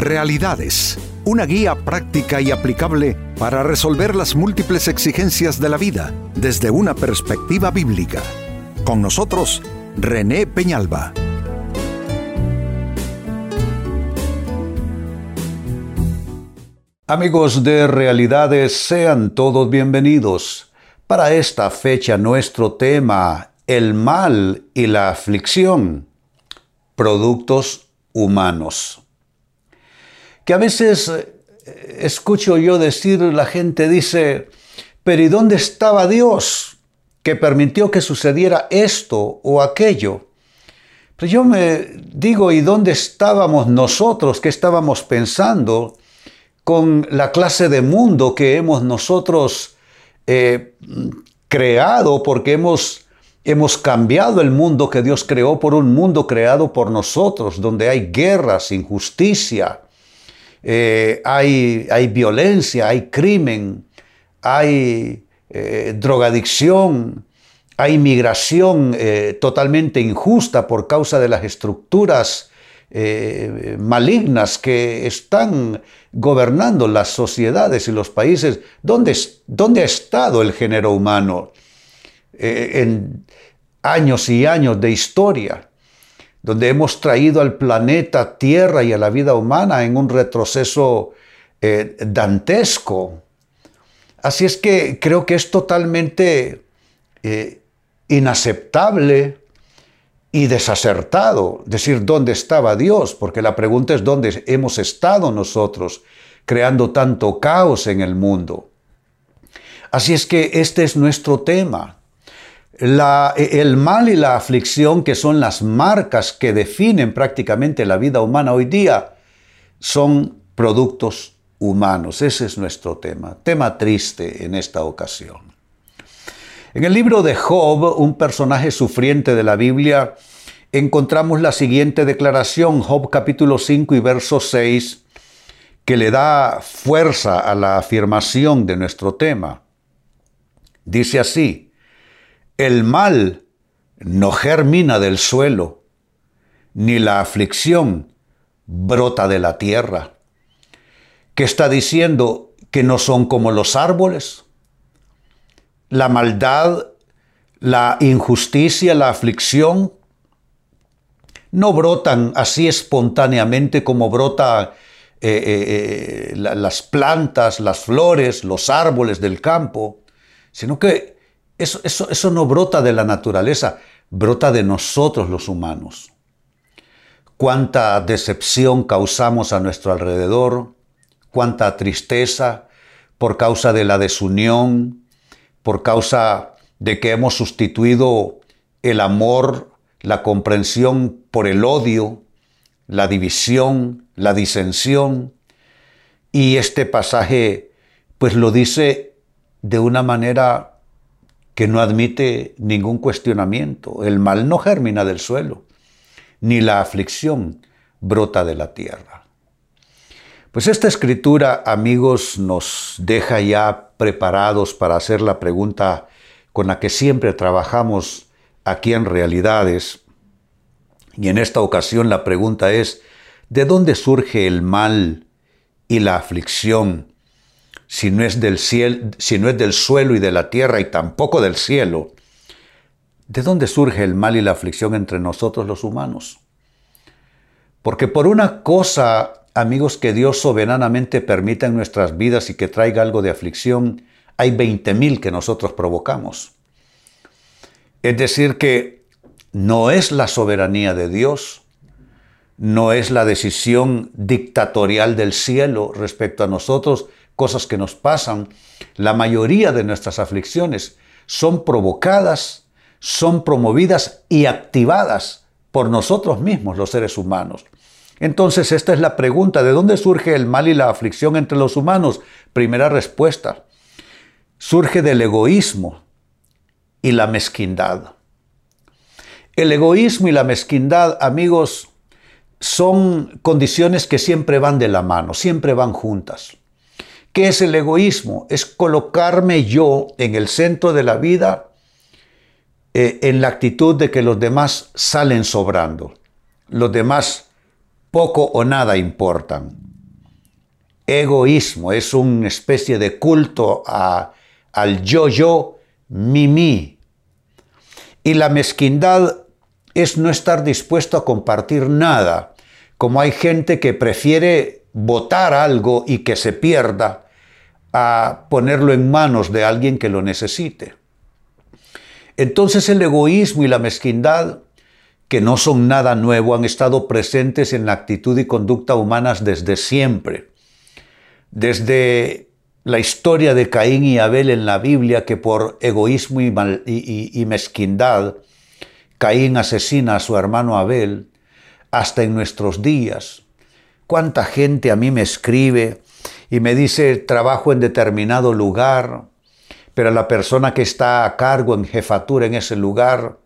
Realidades, una guía práctica y aplicable para resolver las múltiples exigencias de la vida desde una perspectiva bíblica. Con nosotros, René Peñalba. Amigos de Realidades, sean todos bienvenidos. Para esta fecha nuestro tema, el mal y la aflicción, productos humanos que a veces eh, escucho yo decir, la gente dice, pero ¿y dónde estaba Dios que permitió que sucediera esto o aquello? Pero yo me digo, ¿y dónde estábamos nosotros? ¿Qué estábamos pensando con la clase de mundo que hemos nosotros eh, creado porque hemos, hemos cambiado el mundo que Dios creó por un mundo creado por nosotros, donde hay guerras, injusticia, eh, hay, violencia, hay crimen, hay eh, drogadicción, hay migración eh, totalmente injusta por causa de las estructuras malignas que están gobernando las sociedades y los países. ¿Dónde, dónde ha estado el género humano en años y años de historia? Donde hemos traído al planeta Tierra y a la vida humana en un retroceso eh, dantesco. Así es que creo que es totalmente eh, inaceptable y desacertado decir dónde estaba Dios, porque la pregunta es dónde hemos estado nosotros creando tanto caos en el mundo. Así es que este es nuestro tema el mal y la aflicción, que son las marcas que definen prácticamente la vida humana hoy día, son productos humanos. Ese es nuestro tema, tema triste en esta ocasión. En el libro de Job, un personaje sufriente de la Biblia, encontramos la siguiente declaración, Job capítulo 5 y verso 6, que le da fuerza a la afirmación de nuestro tema. Dice así, el mal no germina del suelo, ni la aflicción brota de la tierra. ¿Qué está diciendo? Que no son como los árboles. La maldad, la injusticia, la aflicción, no brotan así espontáneamente como brotan eh, eh, eh, las plantas, las flores, los árboles del campo, sino que eso, no brota de la naturaleza, brota de nosotros los humanos. Cuánta decepción causamos a nuestro alrededor, cuánta tristeza por causa de la desunión, por causa de que hemos sustituido el amor, la comprensión por el odio, la división, la disensión. Y este pasaje pues lo dice de una manera que no admite ningún cuestionamiento. El mal no germina del suelo, ni la aflicción brota de la tierra. Pues esta escritura, amigos, nos deja ya preparados para hacer la pregunta con la que siempre trabajamos aquí en Realidades. Y en esta ocasión la pregunta es, ¿de dónde surge el mal y la aflicción si no es del cielo, si no es del suelo y de la tierra y tampoco del cielo, ¿de dónde surge el mal y la aflicción entre nosotros los humanos? Porque por una cosa, amigos, que Dios soberanamente permita en nuestras vidas y que traiga algo de aflicción, hay 20.000 que nosotros provocamos. Es decir, que no es la soberanía de Dios, no es la decisión dictatorial del cielo respecto a nosotros, cosas que nos pasan, la mayoría de nuestras aflicciones son provocadas, son promovidas y activadas por nosotros mismos, los seres humanos. Entonces, esta es la pregunta, ¿de dónde surge el mal y la aflicción entre los humanos? Primera respuesta, surge del egoísmo y la mezquindad. El egoísmo y la mezquindad, amigos, son condiciones que siempre van de la mano, siempre van juntas. ¿Qué es el egoísmo? Es colocarme yo en el centro de la vida eh, en la actitud de que los demás salen sobrando. Los demás poco o nada importan. egoísmo, es una especie de culto al yo-yo, mi-mi. Y la mezquindad es no estar dispuesto a compartir nada, como hay gente que prefiere votar algo y que se pierda a ponerlo en manos de alguien que lo necesite. Entonces el egoísmo y la mezquindad, que no son nada nuevo, han estado presentes en la actitud y conducta humanas desde siempre. Desde la historia de Caín y Abel en la Biblia, que por egoísmo y, mezquindad, Caín asesina a su hermano Abel, hasta en nuestros días. ¿Cuánta gente a mí me escribe y me dice trabajo en determinado lugar, pero la persona que está a cargo en jefatura en ese lugar,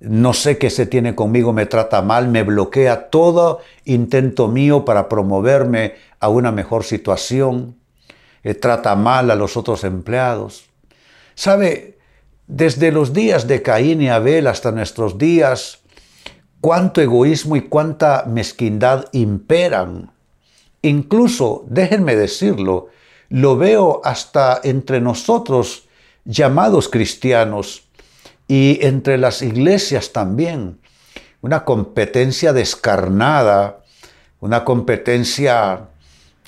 no sé qué se tiene conmigo, me trata mal, me bloquea todo intento mío para promoverme a una mejor situación, eh, trata mal a los otros empleados. ¿Sabe? Desde los días de Caín y Abel hasta nuestros días, cuánto egoísmo y cuánta mezquindad imperan. Incluso, déjenme decirlo, lo veo hasta entre nosotros llamados cristianos y entre las iglesias también. Una competencia descarnada, una competencia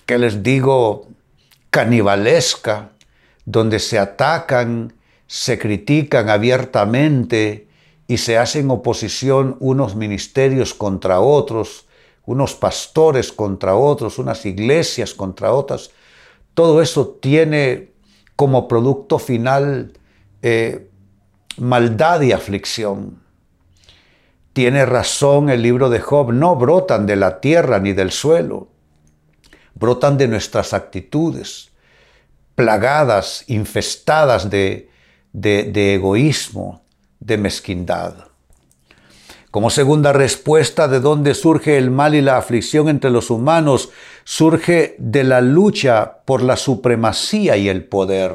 que les digo canibalesca, donde se atacan, se critican abiertamente, y se hacen oposición unos ministerios contra otros, unos pastores contra otros, unas iglesias contra otras. Todo eso tiene como producto final eh, maldad y aflicción. Tiene razón el libro de Job, no brotan de la tierra ni del suelo, brotan de nuestras actitudes, plagadas, infestadas de, de egoísmo, de mezquindad. Como segunda respuesta de dónde surge el mal y la aflicción entre los humanos, surge de la lucha por la supremacía y el poder.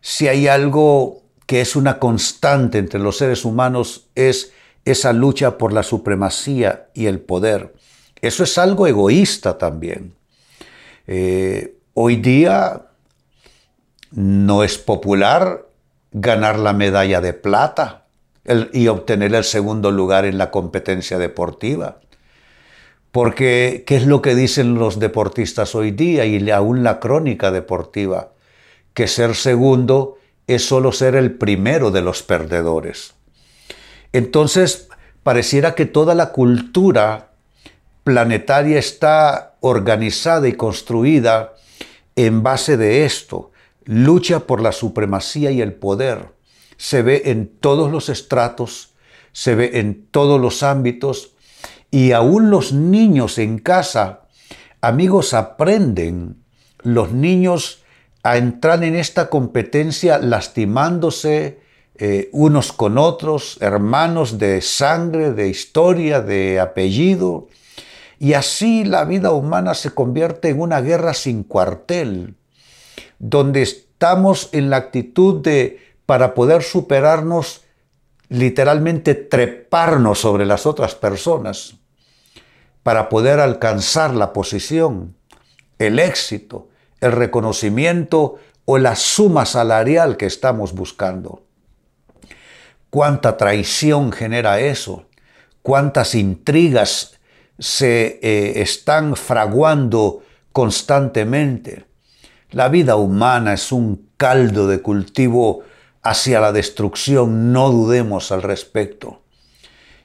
Si hay algo que es una constante entre los seres humanos es esa lucha por la supremacía y el poder. Eso es algo egoísta también. Eh, hoy día no es popular ganar la medalla de plata y obtener el segundo lugar en la competencia deportiva. Porque, ¿qué es lo que dicen los deportistas hoy día y aún la crónica deportiva? Que ser segundo es solo ser el primero de los perdedores. Entonces, pareciera que toda la cultura planetaria está organizada y construida en base de esto, lucha por la supremacía y el poder. Se ve en todos los estratos, se ve en todos los ámbitos y aún los niños en casa, amigos, aprenden los niños a entrar en esta competencia lastimándose eh, unos con otros, hermanos de sangre, de historia, de apellido, y así la vida humana se convierte en una guerra sin cuartel donde estamos en la actitud de, para poder superarnos, literalmente treparnos sobre las otras personas, para poder alcanzar la posición, el éxito, el reconocimiento o la suma salarial que estamos buscando. Cuánta traición genera eso, cuántas intrigas se eh, están fraguando constantemente. La vida humana es un caldo de cultivo hacia la destrucción, no dudemos al respecto.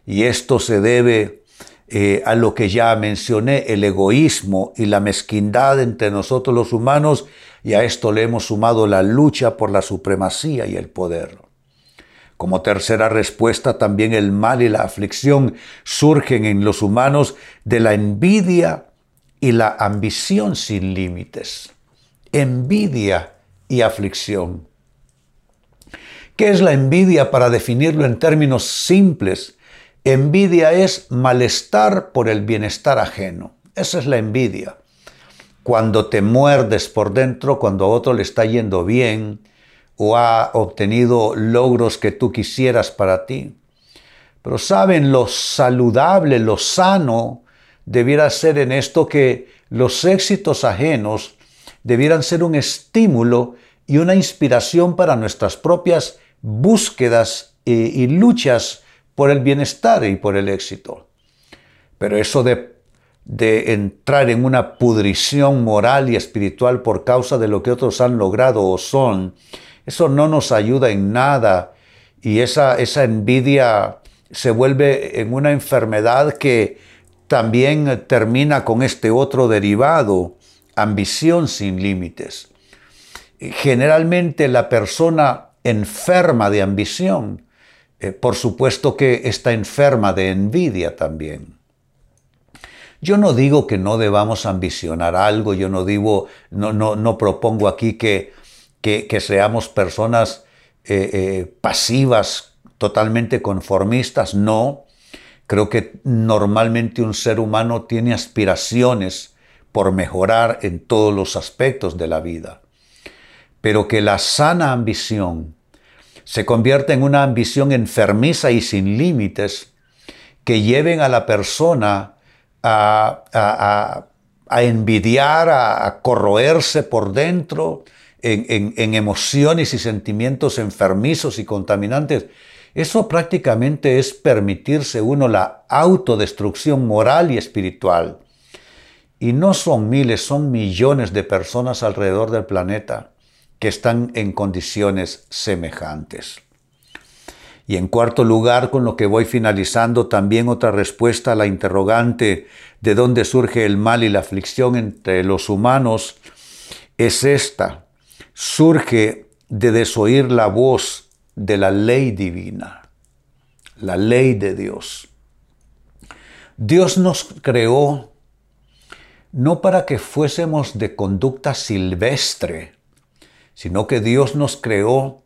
Y esto se debe eh, a lo que ya mencioné, el egoísmo y la mezquindad entre nosotros los humanos, y a esto le hemos sumado la lucha por la supremacía y el poder. Como tercera respuesta, también el mal y la aflicción surgen en los humanos de la envidia y la ambición sin límites envidia y aflicción. ¿Qué es la envidia para definirlo en términos simples? Envidia es malestar por el bienestar ajeno. Esa es la envidia. Cuando te muerdes por dentro, cuando a otro le está yendo bien o ha obtenido logros que tú quisieras para ti. Pero saben, lo saludable, lo sano, debiera ser en esto que los éxitos ajenos debieran ser un estímulo y una inspiración para nuestras propias búsquedas y, luchas por el bienestar y por el éxito. Pero eso de, de entrar en una pudrición moral y espiritual por causa de lo que otros han logrado o son, eso no nos ayuda en nada y esa, esa envidia se vuelve en una enfermedad que también termina con este otro derivado, ambición sin límites. Generalmente la persona enferma de ambición, eh, por supuesto que está enferma de envidia también. Yo no digo que no debamos ambicionar algo, yo no digo, no, no, no propongo aquí que, que, seamos personas eh, eh, pasivas, totalmente conformistas, no. Creo que normalmente un ser humano tiene aspiraciones por mejorar en todos los aspectos de la vida, pero que la sana ambición se convierte en una ambición enfermiza y sin límites que lleven a la persona a, envidiar, a, corroerse por dentro en, emociones y sentimientos enfermizos y contaminantes. Eso prácticamente es permitirse uno la autodestrucción moral y espiritual. Y no son miles, son millones de personas alrededor del planeta que están en condiciones semejantes. Y en cuarto lugar, con lo que voy finalizando, también otra respuesta a la interrogante de dónde surge el mal y la aflicción entre los humanos es esta. Surge de desoír la voz de la ley divina, la ley de Dios. Dios nos creó no para que fuésemos de conducta silvestre, sino que Dios nos creó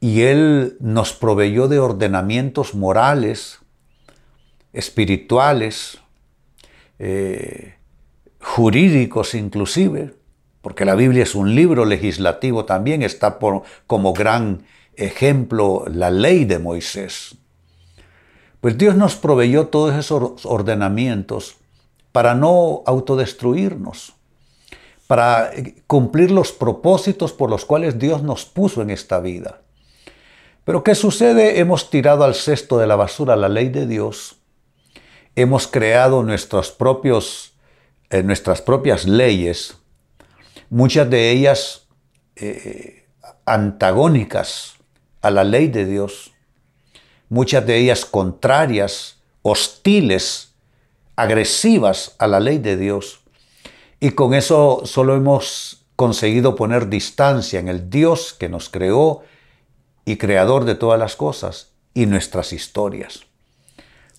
y Él nos proveyó de ordenamientos morales, espirituales, eh, jurídicos inclusive, porque la Biblia es un libro legislativo también, está por, como gran ejemplo la ley de Moisés. Pues Dios nos proveyó todos esos ordenamientos para no autodestruirnos, para cumplir los propósitos por los cuales Dios nos puso en esta vida. Pero ¿qué sucede? Hemos tirado al cesto de la basura la ley de Dios, hemos creado nuestros propios, eh, nuestras propias leyes, muchas de ellas eh, antagónicas a la ley de Dios, muchas de ellas contrarias, hostiles, agresivas a la ley de Dios. Y con eso solo hemos conseguido poner distancia en el Dios que nos creó y creador de todas las cosas y nuestras historias.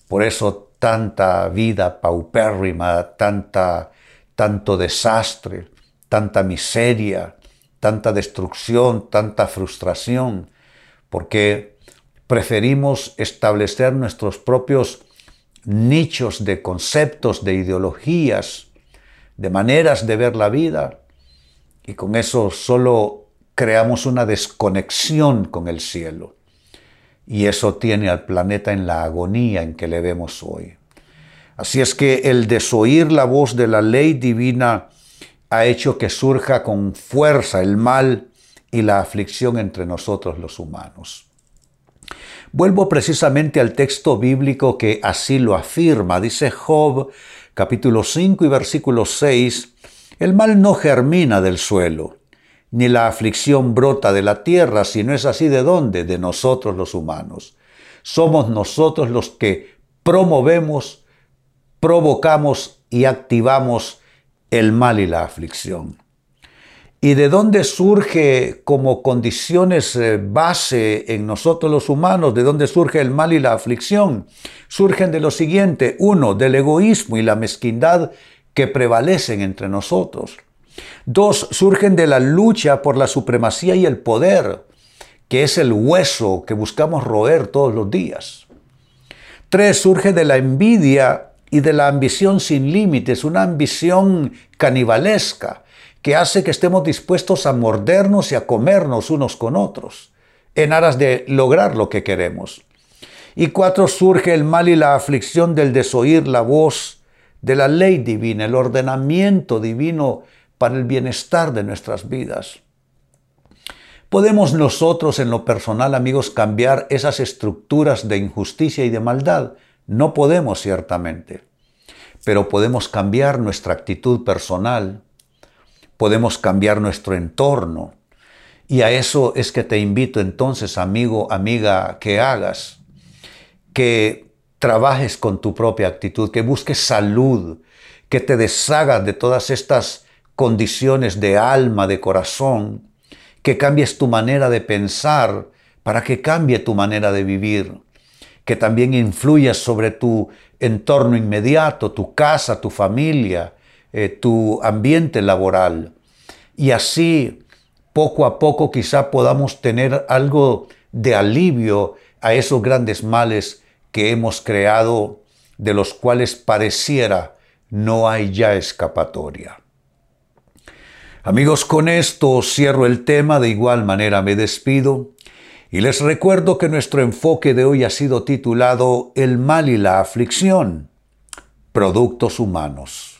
Por eso tanta vida paupérrima, tanta, tanto desastre, tanta miseria, tanta destrucción, tanta frustración, porque preferimos establecer nuestros propios nichos de conceptos, de ideologías, de maneras de ver la vida, y con eso solo creamos una desconexión con el cielo. Y eso tiene al planeta en la agonía en que le vemos hoy. Así es que el desoír la voz de la ley divina ha hecho que surja con fuerza el mal y la aflicción entre nosotros los humanos. Vuelvo precisamente al texto bíblico que así lo afirma. Dice Job capítulo 5 y versículo 6, el mal no germina del suelo, ni la aflicción brota de la tierra, si no es así de dónde, de nosotros los humanos. Somos nosotros los que promovemos, provocamos y activamos el mal y la aflicción. ¿Y de dónde surge como condiciones eh, base en nosotros los humanos? ¿De dónde surge el mal y la aflicción? Surgen de lo siguiente. Uno, del egoísmo y la mezquindad que prevalecen entre nosotros. Dos, surgen de la lucha por la supremacía y el poder, que es el hueso que buscamos roer todos los días. Tres, surge de la envidia y de la ambición sin límites, una ambición canibalesca que hace que estemos dispuestos a mordernos y a comernos unos con otros, en aras de lograr lo que queremos. Y cuatro, surge el mal y la aflicción del desoír la voz de la ley divina, el ordenamiento divino para el bienestar de nuestras vidas. ¿Podemos nosotros en lo personal, amigos, cambiar esas estructuras de injusticia y de maldad? No podemos, ciertamente, pero podemos cambiar nuestra actitud personal, podemos cambiar nuestro entorno, y a eso es que te invito entonces, amigo, amiga, que hagas, que trabajes con tu propia actitud, que busques salud, que te deshagas de todas estas condiciones de alma, de corazón, que cambies tu manera de pensar para que cambie tu manera de vivir, que también influyas sobre tu entorno inmediato, tu casa, tu familia, eh, tu ambiente laboral. Y así, poco a poco, quizá podamos tener algo de alivio a esos grandes males que hemos creado, de los cuales pareciera no hay ya escapatoria. Amigos, con esto cierro el tema, de igual manera me despido y les recuerdo que nuestro enfoque de hoy ha sido titulado El mal y la aflicción, productos humanos.